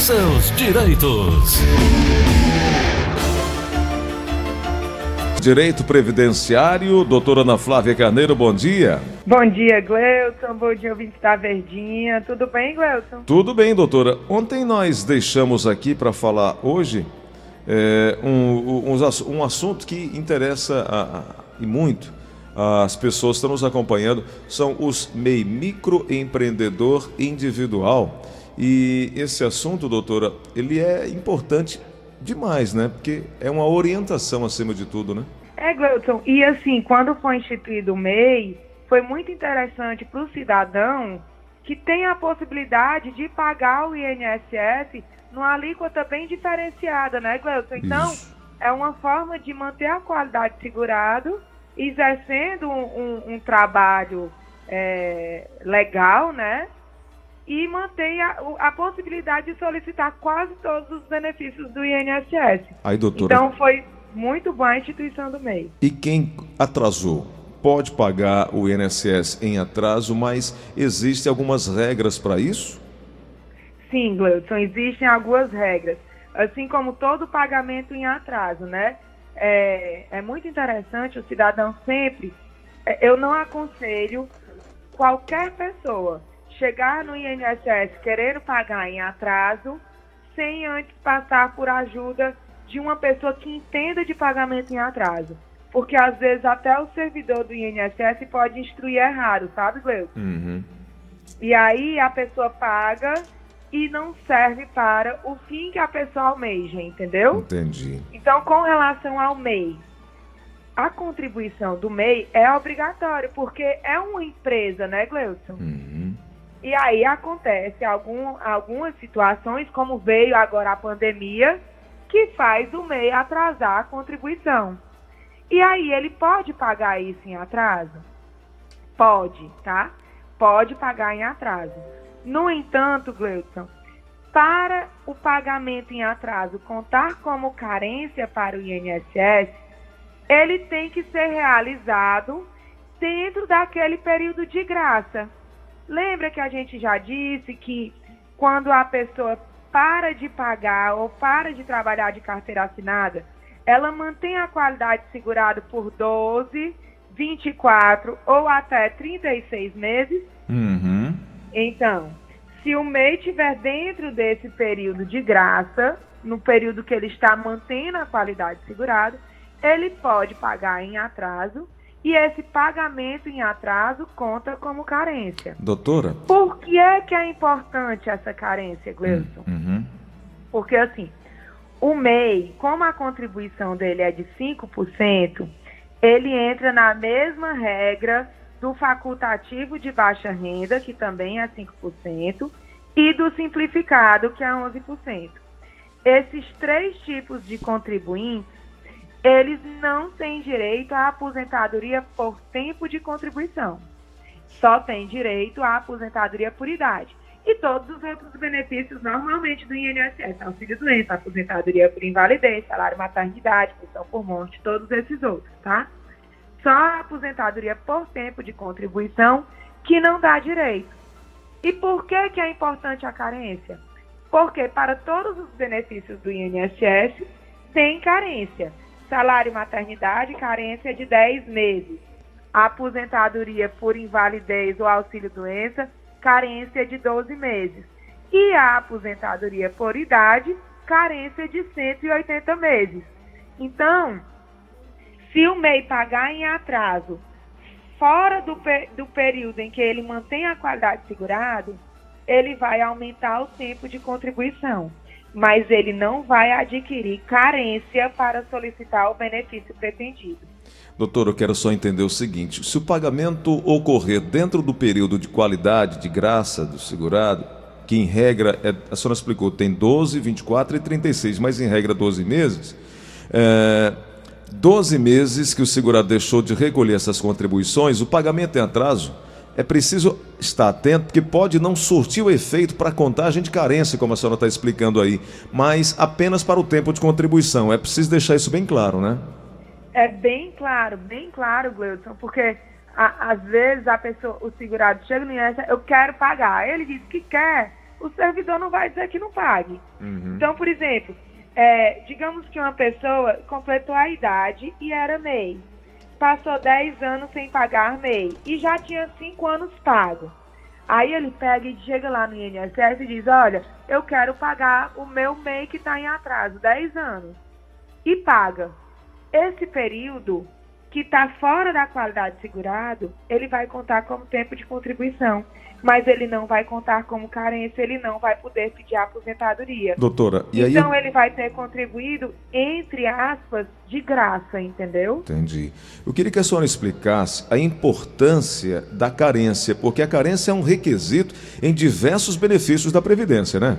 seus direitos. Direito Previdenciário, doutora Ana Flávia Carneiro, bom dia. Bom dia, Gleuton. Bom dia, ouvinte da Verdinha. Tudo bem, Gleuton? Tudo bem, doutora. Ontem nós deixamos aqui para falar hoje é, um, um, um, assunto que interessa a, a, e muito as pessoas que estão nos acompanhando, são os MEI, microempreendedor individual. E esse assunto, doutora, ele é importante demais, né? Porque é uma orientação acima de tudo, né? É, Gleuton. E assim, quando foi instituído o MEI, foi muito interessante para o cidadão que tem a possibilidade de pagar o INSS numa alíquota bem diferenciada, né, Gleuton? Então, Isso. é uma forma de manter a qualidade segurado, exercendo um, um, um trabalho é, legal, né? E mantém a, a, possibilidade de solicitar quase todos os benefícios do INSS. Aí, doutora. Então foi muito boa a instituição do MEI. E quem atrasou? Pode pagar o INSS em atraso, mas existem algumas regras para isso? Sim, Gleudson, existem algumas regras. Assim como todo pagamento em atraso, né? É, é muito interessante o cidadão sempre. É, eu não aconselho qualquer pessoa chegar no INSS querendo pagar em atraso, sem antes passar por ajuda de uma pessoa que entenda de pagamento em atraso. Porque às vezes até o servidor do INSS pode instruir errado, sabe, Gleuco? Uhum. E aí a pessoa paga e não serve para o fim que a pessoa almeja, entendeu? Entendi. Então, com relação ao MEI, a contribuição do MEI é obrigatória, porque é uma empresa, né, Gleuson? Uhum. E aí acontece algum, algumas situações, como veio agora a pandemia, que faz o MEI atrasar a contribuição. E aí ele pode pagar isso em atraso? Pode, tá? Pode pagar em atraso. No entanto, Gleudson, para o pagamento em atraso contar como carência para o INSS, ele tem que ser realizado dentro daquele período de graça. Lembra que a gente já disse que quando a pessoa para de pagar ou para de trabalhar de carteira assinada, ela mantém a qualidade segurada por 12, 24 ou até 36 meses? Uhum. Então, se o MEI estiver dentro desse período de graça, no período que ele está mantendo a qualidade segurada, ele pode pagar em atraso e esse pagamento em atraso conta como carência. Doutora? Por que é que é importante essa carência, Gleison? Hum, uhum. Porque assim, o MEI, como a contribuição dele é de 5%, ele entra na mesma regra do facultativo de baixa renda, que também é 5%, e do simplificado, que é 11%. Esses três tipos de contribuintes eles não têm direito à aposentadoria por tempo de contribuição. Só têm direito à aposentadoria por idade. E todos os outros benefícios normalmente do INSS, auxílio doença, aposentadoria por invalidez, salário maternidade, pensão por morte, todos esses outros, tá? Só a aposentadoria por tempo de contribuição que não dá direito. E por que, que é importante a carência? Porque para todos os benefícios do INSS tem carência. Salário maternidade, carência de 10 meses. aposentadoria por invalidez ou auxílio-doença, carência de 12 meses. E a aposentadoria por idade, carência de 180 meses. Então, se o MEI pagar em atraso, fora do, do período em que ele mantém a qualidade segurada, ele vai aumentar o tempo de contribuição mas ele não vai adquirir carência para solicitar o benefício pretendido. Doutor, eu quero só entender o seguinte: se o pagamento ocorrer dentro do período de qualidade, de graça do segurado, que em regra, é, a senhora explicou, tem 12, 24 e 36, mas em regra 12 meses, é, 12 meses que o segurado deixou de recolher essas contribuições, o pagamento em atraso é preciso estar atento, porque pode não surtir o efeito para a contagem de carência, como a senhora está explicando aí, mas apenas para o tempo de contribuição. É preciso deixar isso bem claro, né? É bem claro, bem claro, Gleudson, porque a, às vezes a pessoa, o segurado chega no INSS, eu quero pagar. Ele diz que quer, o servidor não vai dizer que não pague. Uhum. Então, por exemplo, é, digamos que uma pessoa completou a idade e era MEI. Passou 10 anos sem pagar MEI e já tinha 5 anos pago. Aí ele pega e chega lá no INSS e diz: Olha, eu quero pagar o meu MEI que está em atraso, 10 anos. E paga. Esse período que está fora da qualidade segurado, ele vai contar como tempo de contribuição mas ele não vai contar como carência, ele não vai poder pedir aposentadoria. Doutora, e aí... Então ele vai ter contribuído, entre aspas, de graça, entendeu? Entendi. Eu queria que a senhora explicasse a importância da carência, porque a carência é um requisito em diversos benefícios da Previdência, né?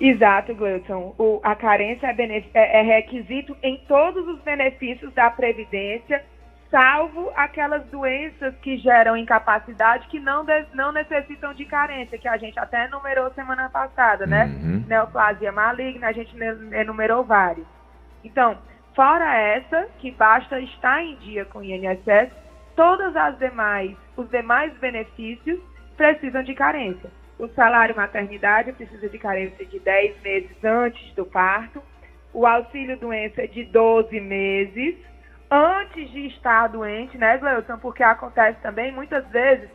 Exato, Gleuton. O, a carência é, é, é requisito em todos os benefícios da Previdência, salvo aquelas doenças que geram incapacidade que não, não necessitam de carência, que a gente até enumerou semana passada, né? Uhum. Neoplasia maligna, a gente enumerou vários. Então, fora essa, que basta estar em dia com o INSS, todas as demais, os demais benefícios precisam de carência. O salário maternidade precisa de carência de 10 meses antes do parto, o auxílio doença é de 12 meses, antes de estar doente, né, Gleuton? Porque acontece também muitas vezes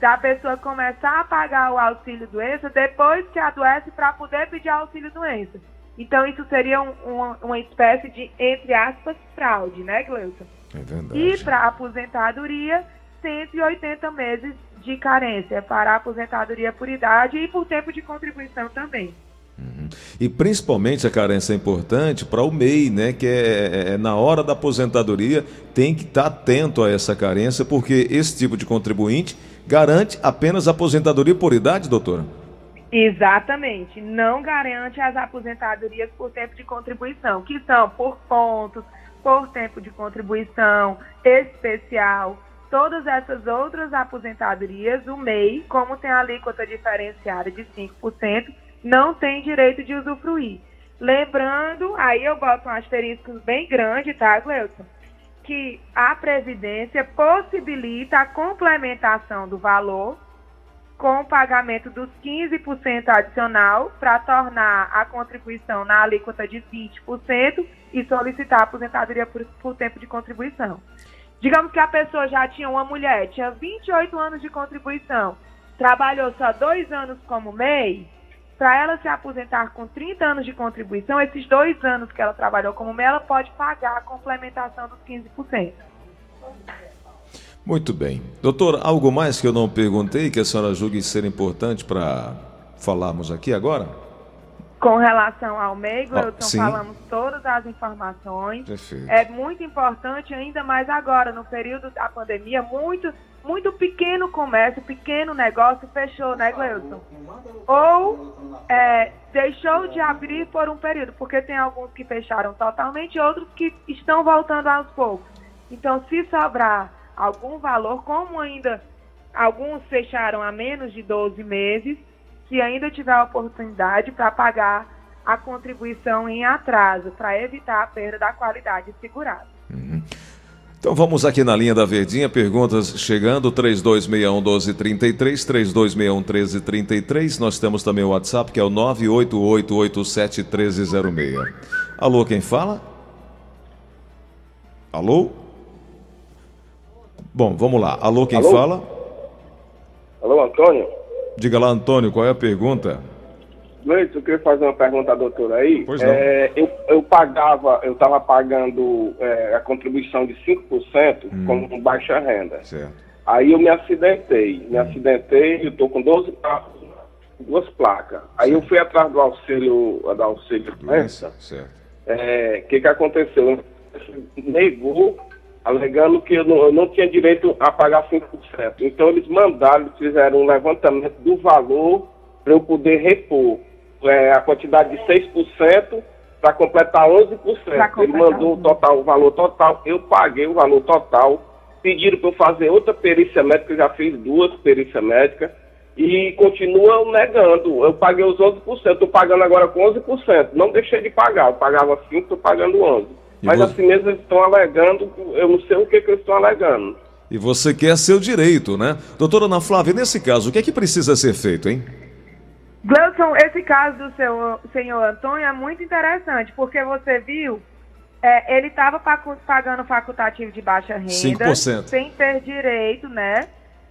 da pessoa começar a pagar o auxílio doença depois que adoece para poder pedir auxílio doença. Então isso seria um, uma, uma espécie de, entre aspas, fraude, né, Gleuton? É verdade. E para aposentadoria, 180 meses de carência para a aposentadoria por idade e por tempo de contribuição também. Uhum. E principalmente a carência é importante para o MEI, né? Que é, é, é, na hora da aposentadoria tem que estar atento a essa carência, porque esse tipo de contribuinte garante apenas aposentadoria por idade, doutora? Exatamente, não garante as aposentadorias por tempo de contribuição, que são por pontos, por tempo de contribuição especial, todas essas outras aposentadorias, o MEI, como tem a alíquota diferenciada de 5%, não tem direito de usufruir. Lembrando, aí eu boto um asterisco bem grande, tá, Gleuton? Que a Previdência possibilita a complementação do valor com o pagamento dos 15% adicional para tornar a contribuição na alíquota de 20% e solicitar a aposentadoria por, por tempo de contribuição. Digamos que a pessoa já tinha uma mulher, tinha 28 anos de contribuição, trabalhou só dois anos como MEI, para ela se aposentar com 30 anos de contribuição, esses dois anos que ela trabalhou como MEI, ela pode pagar a complementação dos 15%. Muito bem. Doutor, algo mais que eu não perguntei que a senhora julgue ser importante para falarmos aqui agora? Com relação ao MEI, oh, falamos todas as informações. Perfeito. É muito importante, ainda mais agora, no período da pandemia, muito muito pequeno comércio, pequeno negócio fechou, né, Gleuton? Ou é, deixou de abrir por um período, porque tem alguns que fecharam totalmente, outros que estão voltando aos poucos. Então, se sobrar algum valor, como ainda alguns fecharam há menos de 12 meses, se ainda tiver a oportunidade para pagar a contribuição em atraso, para evitar a perda da qualidade segurada. Uhum. Então vamos aqui na linha da Verdinha, perguntas chegando, 3261 1233, 3261 1333. Nós temos também o WhatsApp, que é o 98887 1306. Alô, quem fala? Alô? Bom, vamos lá. Alô, quem Alô? fala? Alô, Antônio? Diga lá, Antônio, qual é a pergunta? Leite, eu queria fazer uma pergunta à doutora aí. Pois não. É, eu, eu pagava, eu estava pagando é, a contribuição de 5% hum. como baixa renda. Certo. Aí eu me acidentei. Me hum. acidentei, eu estou com 12 carros, duas placas. Aí certo. eu fui atrás do auxílio, do auxílio doença. Certo. O é, que, que aconteceu? Negou, alegando que eu não, eu não tinha direito a pagar 5%. Então eles mandaram, eles fizeram um levantamento do valor para eu poder repor é, a quantidade de 6% para completar 11%. Pra Ele mandou o total, o valor total, eu paguei o valor total. Pediram para eu fazer outra perícia médica, eu já fiz duas perícias médicas e continuam negando. Eu paguei os 11%, estou pagando agora com 11%. Não deixei de pagar, eu pagava 5%, estou pagando 11%. E Mas você... assim mesmo eles estão alegando, eu não sei o que, que eles estão alegando. E você quer seu direito, né? Doutora Ana Flávia, nesse caso, o que é que precisa ser feito, hein? Gleudson, esse caso do seu senhor Antônio é muito interessante, porque você viu, é, ele estava pagando facultativo de baixa renda, 5%. sem ter direito, né?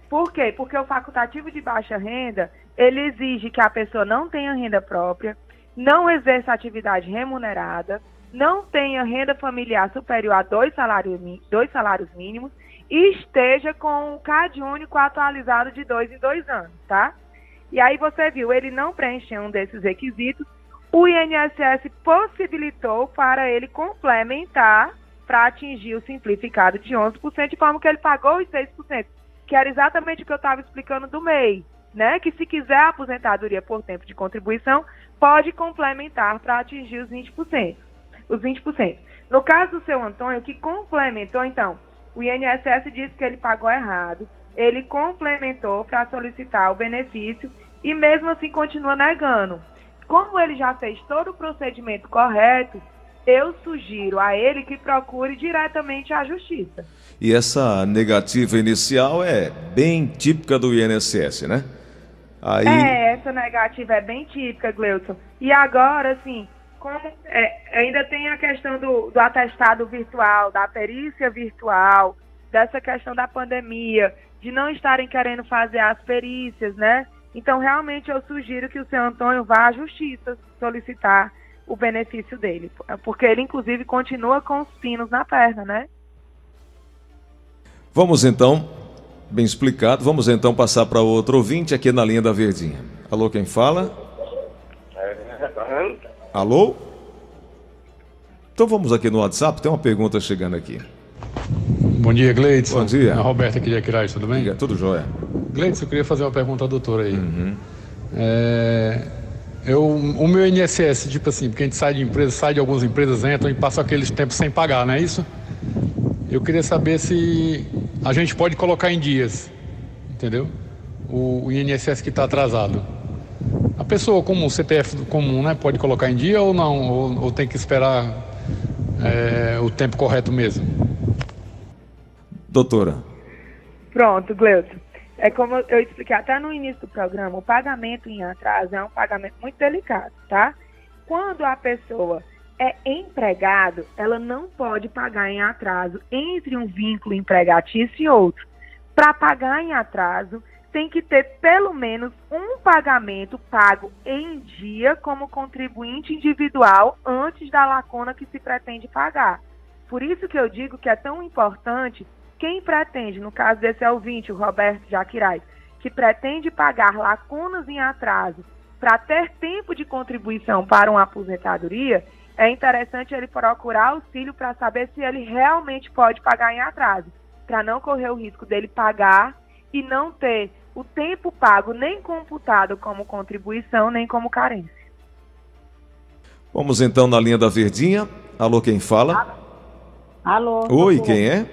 Por quê? Porque o facultativo de baixa renda, ele exige que a pessoa não tenha renda própria, não exerça atividade remunerada, não tenha renda familiar superior a dois salários, dois salários mínimos e esteja com o CAD único atualizado de dois em dois anos, tá? E aí você viu, ele não preencheu um desses requisitos, o INSS possibilitou para ele complementar para atingir o simplificado de 11%, de forma que ele pagou os 6%, que era exatamente o que eu estava explicando do MEI, né? Que se quiser a aposentadoria por tempo de contribuição, pode complementar para atingir os 20%. Os 20%. No caso do seu Antônio, que complementou, então, o INSS disse que ele pagou errado, ele complementou para solicitar o benefício e mesmo assim continua negando. Como ele já fez todo o procedimento correto, eu sugiro a ele que procure diretamente a justiça. E essa negativa inicial é bem típica do INSS, né? Aí... É, essa negativa é bem típica, Gleuton. E agora, assim, como é, ainda tem a questão do, do atestado virtual, da perícia virtual, dessa questão da pandemia, de não estarem querendo fazer as perícias, né? Então, realmente, eu sugiro que o seu Antônio vá à justiça solicitar o benefício dele, porque ele, inclusive, continua com os pinos na perna, né? Vamos então, bem explicado, vamos então passar para outro ouvinte aqui na linha da Verdinha. Alô, quem fala? Alô? Então vamos aqui no WhatsApp, tem uma pergunta chegando aqui. Bom dia, Gleidson. Bom dia. A Roberta aqui de Aquiraz, tudo bem? Tudo jóia. Gleidson, eu queria fazer uma pergunta ao doutor aí. Uhum. É, eu, o meu INSS, tipo assim, porque a gente sai de empresa, sai de algumas empresas, entra e passa aqueles tempos sem pagar, não é isso? Eu queria saber se a gente pode colocar em dias, entendeu? O, o INSS que está atrasado. A pessoa comum, CPF comum, né, pode colocar em dia ou não? Ou, ou tem que esperar é, o tempo correto mesmo? Doutora. Pronto, Gleuton. É como eu expliquei até no início do programa, o pagamento em atraso é um pagamento muito delicado, tá? Quando a pessoa é empregado, ela não pode pagar em atraso entre um vínculo empregatício e outro. Para pagar em atraso, tem que ter pelo menos um pagamento pago em dia como contribuinte individual antes da lacuna que se pretende pagar. Por isso que eu digo que é tão importante quem pretende, no caso desse ouvinte, o Roberto Jaquirais, que pretende pagar lacunas em atraso para ter tempo de contribuição para uma aposentadoria, é interessante ele procurar auxílio para saber se ele realmente pode pagar em atraso, para não correr o risco dele pagar e não ter o tempo pago nem computado como contribuição, nem como carência. Vamos então na linha da Verdinha. Alô, quem fala? Alô. Oi, socorro. quem é?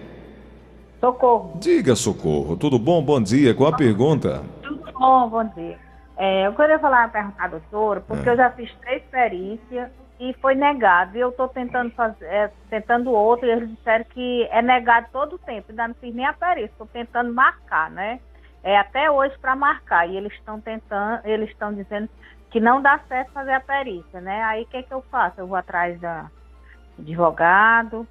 Socorro. Diga, Socorro. Tudo bom? Bom dia. Qual a pergunta? Tudo bom, bom dia. É, eu queria falar para a doutora, porque é. eu já fiz três perícias e foi negado. E eu estou tentando fazer, é, tentando outro, e eles disseram que é negado todo o tempo. Ainda não fiz nem a perícia, estou tentando marcar, né? É, até hoje para marcar. E eles estão tentando, eles estão dizendo que não dá certo fazer a perícia, né? Aí o que, que eu faço? Eu vou atrás da advogado.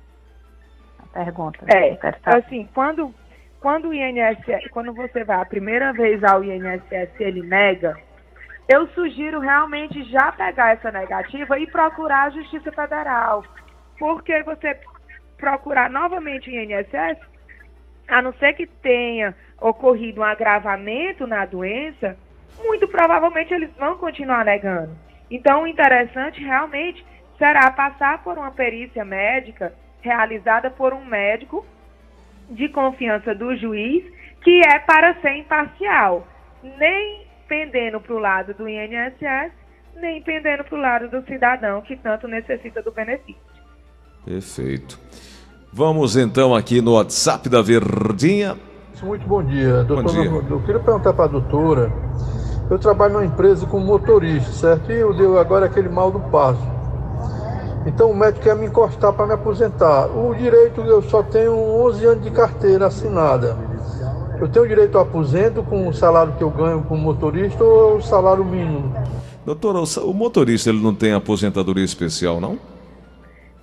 A pergunta. É, assim, quando, quando o INSS, quando você vai a primeira vez ao INSS ele nega, eu sugiro realmente já pegar essa negativa e procurar a Justiça Federal. Porque você procurar novamente o INSS, a não ser que tenha ocorrido um agravamento na doença, muito provavelmente eles vão continuar negando. Então, o interessante realmente será passar por uma perícia médica realizada por um médico de confiança do juiz, que é para ser imparcial, nem pendendo para o lado do INSS, nem pendendo para o lado do cidadão que tanto necessita do benefício. Perfeito. Vamos então aqui no WhatsApp da Verdinha muito bom dia. Doutor, bom dia. Eu queria perguntar para a doutora. Eu trabalho numa empresa como motorista, certo? E eu deu agora aquele mal do passo. Então o médico quer me encostar para me aposentar. O direito eu só tenho 11 anos de carteira assinada. eu tenho direito ao aposento com o salário que eu ganho como motorista ou o salário mínimo? Doutora, o motorista ele não tem aposentadoria especial, não?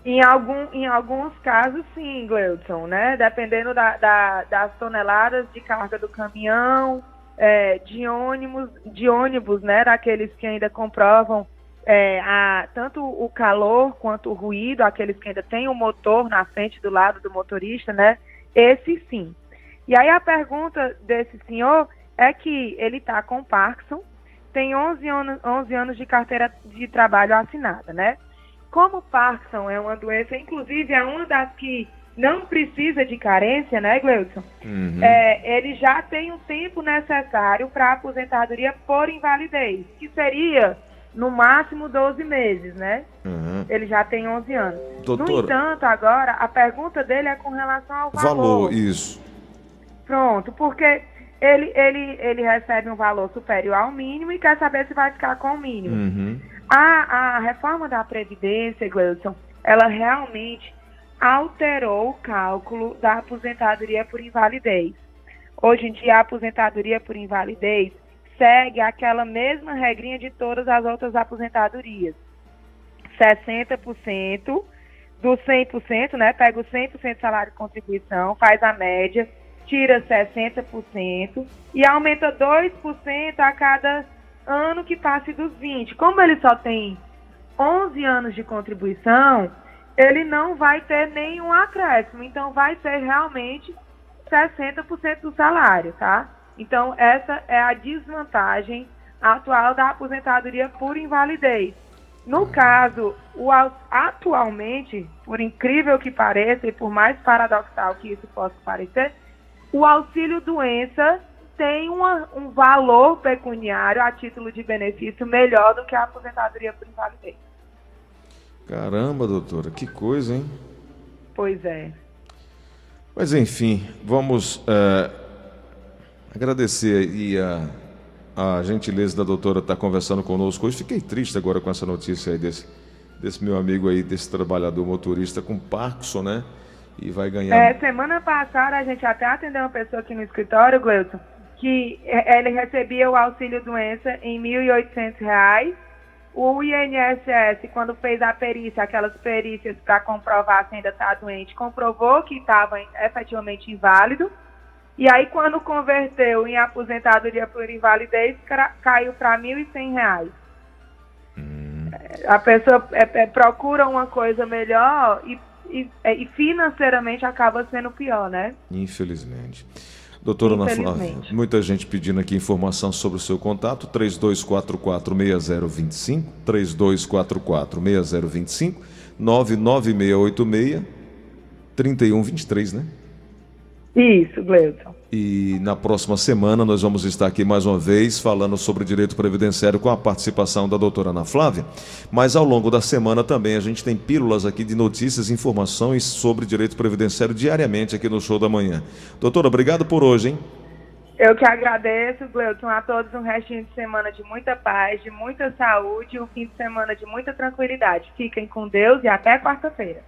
Em, algum, em alguns casos, sim, Gleudson, né? Dependendo da, da, das toneladas de carga do caminhão, é, de ônibus, de ônibus, né? Daqueles que ainda comprovam é, a, tanto o calor quanto o ruído, aqueles que ainda têm o motor na frente do lado do motorista, né? Esse sim. E aí a pergunta desse senhor é que ele está com Parkinson, tem 11 anos, 11 anos de carteira de trabalho assinada, né? Como Parkinson é uma doença, inclusive é uma das que não precisa de carência, né, Gleudson? Uhum. É, ele já tem o tempo necessário para aposentadoria por invalidez, que seria no máximo 12 meses, né? Uhum. Ele já tem 11 anos. Doutor... No entanto, agora, a pergunta dele é com relação ao valor. Valor, isso. Pronto, porque ele, ele, ele recebe um valor superior ao mínimo e quer saber se vai ficar com o mínimo. Uhum. A, a reforma da Previdência, Gleison, ela realmente alterou o cálculo da aposentadoria por invalidez. Hoje em dia, a aposentadoria por invalidez segue aquela mesma regrinha de todas as outras aposentadorias. 60% do 100%, né? Pega o 100% de salário de contribuição, faz a média, tira 60% e aumenta 2% a cada ano que passe dos 20. Como ele só tem 11 anos de contribuição, ele não vai ter nenhum acréscimo. Então, vai ser realmente 60% do salário, tá? Então, essa é a desvantagem atual da aposentadoria por invalidez. No caso, o, atualmente, por incrível que pareça e por mais paradoxal que isso possa parecer, o auxílio doença tem uma, um valor pecuniário a título de benefício melhor do que a aposentadoria por invalidez. Caramba, doutora, que coisa, hein? Pois é. Mas enfim, vamos é, agradecer aí a, a gentileza da doutora estar conversando conosco hoje. Fiquei triste agora com essa notícia aí desse, desse meu amigo aí, desse trabalhador motorista com Parkinson, né? E vai ganhar. É, semana passada a gente até atendeu uma pessoa aqui no escritório, Gleuton, que é, ele recebia o auxílio doença em R$ 1.800. O INSS, quando fez a perícia, aquelas perícias para comprovar se ainda está doente, comprovou que estava efetivamente inválido. E aí, quando converteu em aposentadoria por invalidez, caiu para R$ 1.100. Hum. A pessoa é, é, procura uma coisa melhor e, e, e financeiramente acaba sendo pior, né? Infelizmente. Doutora Ana Flávia, muita gente pedindo aqui informação sobre o seu contato, 3244-6025, 3244-6025, 99686-3123, né? Isso, Gleudson. E na próxima semana nós vamos estar aqui mais uma vez falando sobre direito previdenciário com a participação da doutora Ana Flávia. Mas ao longo da semana também a gente tem pílulas aqui de notícias e informações sobre direito previdenciário diariamente aqui no Show da Manhã. Doutora, obrigado por hoje, hein? Eu que agradeço, Gleuton, a todos um restinho de semana de muita paz, de muita saúde e um fim de semana de muita tranquilidade. Fiquem com Deus e até quarta-feira.